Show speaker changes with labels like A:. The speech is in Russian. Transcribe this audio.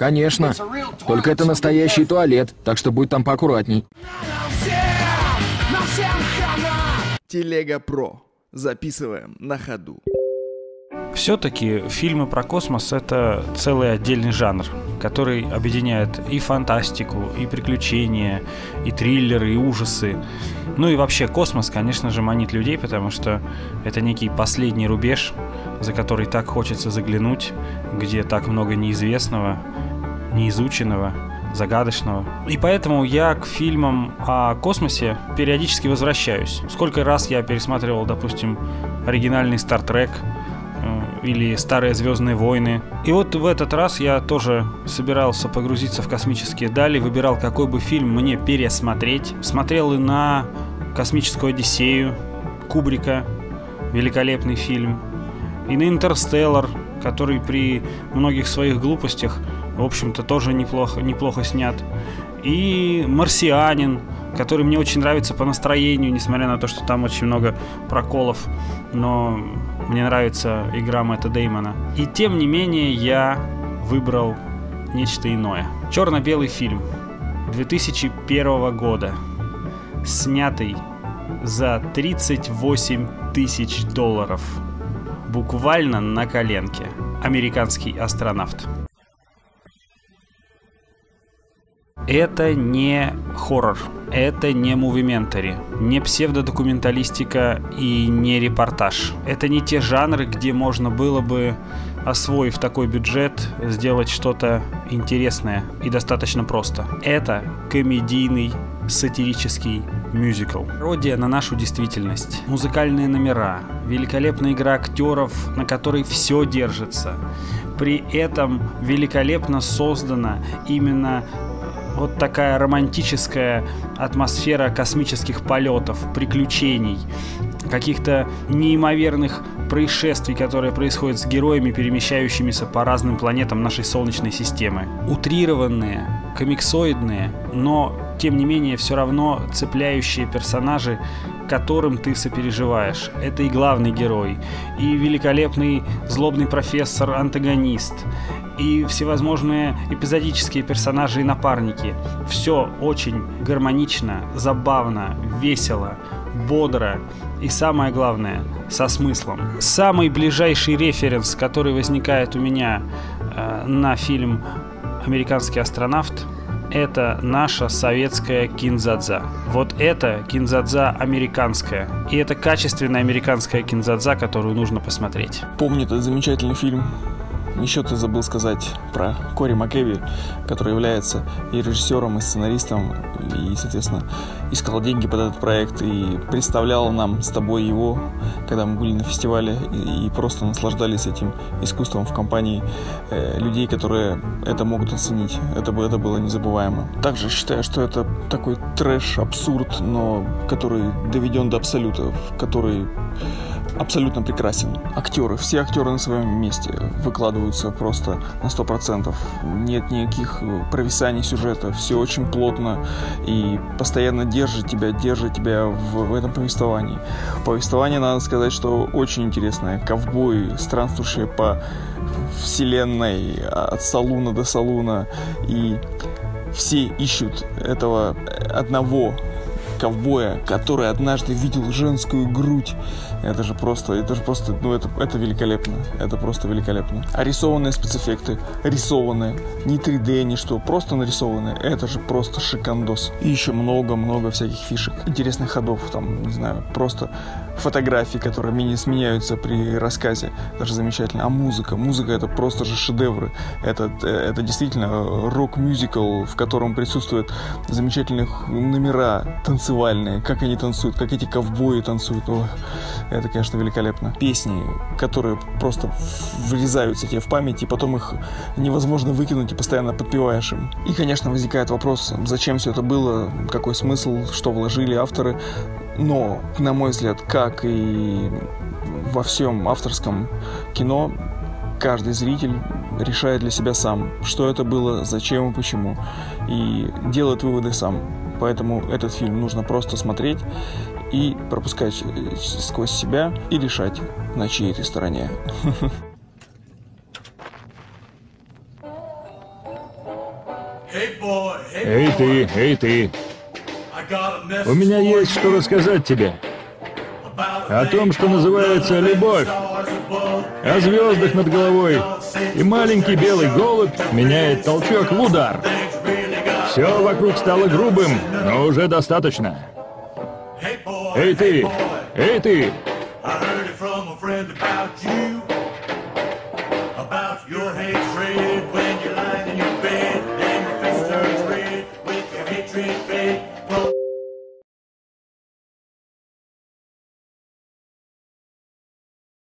A: Конечно. Только это настоящий туалет, так что будь там поаккуратней.
B: Телега Про. Записываем на ходу.
C: Все-таки фильмы про космос это целый отдельный жанр, который объединяет и фантастику, и приключения, и триллеры, и ужасы. Ну и вообще космос, конечно же, манит людей, потому что это некий последний рубеж, за который так хочется заглянуть, где так много неизвестного, неизученного, загадочного. И поэтому я к фильмам о космосе периодически возвращаюсь. Сколько раз я пересматривал, допустим, оригинальный Star Trek, или старые Звездные войны. И вот в этот раз я тоже собирался погрузиться в космические дали, выбирал, какой бы фильм мне пересмотреть. Смотрел и на Космическую Одиссею Кубрика, великолепный фильм, и на Интерстеллар, который при многих своих глупостях, в общем-то, тоже неплохо, неплохо снят. И «Марсианин», который мне очень нравится по настроению, несмотря на то, что там очень много проколов, но мне нравится игра Мэтта Деймона. И тем не менее я выбрал нечто иное. Черно-белый фильм 2001 года, снятый за 38 тысяч долларов. Буквально на коленке. Американский астронавт. Это не хоррор, это не мувиментари, не псевдодокументалистика и не репортаж. Это не те жанры, где можно было бы, освоив такой бюджет, сделать что-то интересное и достаточно просто. Это комедийный сатирический мюзикл. Пародия на нашу действительность. Музыкальные номера, великолепная игра актеров, на которой все держится. При этом великолепно создана именно вот такая романтическая атмосфера космических полетов, приключений, каких-то неимоверных происшествий, которые происходят с героями, перемещающимися по разным планетам нашей Солнечной системы. Утрированные, комиксоидные, но тем не менее все равно цепляющие персонажи, которым ты сопереживаешь. Это и главный герой, и великолепный злобный профессор-антагонист, и всевозможные эпизодические персонажи и напарники. Все очень гармонично, забавно, весело, бодро и самое главное, со смыслом. Самый ближайший референс, который возникает у меня э, на фильм «Американский астронавт», это наша советская кинзадза. Вот это кинзадза американская. И это качественная американская кинзадза, которую нужно посмотреть.
B: Помню этот замечательный фильм еще ты забыл сказать про Кори Макэви, который является и режиссером, и сценаристом, и, соответственно, искал деньги под этот проект и представлял нам с тобой его, когда мы были на фестивале и, и просто наслаждались этим искусством в компании э, людей, которые это могут оценить. Это, это было незабываемо. Также считаю, что это такой трэш, абсурд, но который доведен до абсолюта, который абсолютно прекрасен. Актеры, все актеры на своем месте выкладываются просто на 100%. Нет никаких э, провисаний сюжета, все очень плотно и постоянно держит тебя, держит тебя в, в этом повествовании. Повествование, надо сказать, что очень интересное. Ковбои, странствующие по вселенной от салуна до салуна и все ищут этого одного ковбоя, который однажды видел женскую грудь. Это же просто, это же просто, ну это, это великолепно. Это просто великолепно. А рисованные спецэффекты, рисованные, не 3D, ни что, просто нарисованные. Это же просто шикандос. И еще много-много всяких фишек, интересных ходов, там, не знаю, просто фотографии, которые мини сменяются при рассказе. Даже замечательно. А музыка? Музыка это просто же шедевры. Это, это действительно рок-мюзикл, в котором присутствуют замечательные номера танцевальные. Как они танцуют, как эти ковбои танцуют. О, это, конечно, великолепно. Песни, которые просто врезаются тебе в память, и потом их невозможно выкинуть и постоянно подпеваешь им. И, конечно, возникает вопрос, зачем все это было, какой смысл, что вложили авторы. Но, на мой взгляд, как и во всем авторском кино, каждый зритель решает для себя сам, что это было, зачем и почему, и делает выводы сам. Поэтому этот фильм нужно просто смотреть и пропускать сквозь себя и решать, на чьей ты стороне.
D: Эй ты, эй ты. У меня есть что рассказать тебе. О том, что называется любовь. О звездах над головой. И маленький белый голубь меняет толчок в удар. Все вокруг стало грубым, но уже достаточно. Эй ты! Эй ты!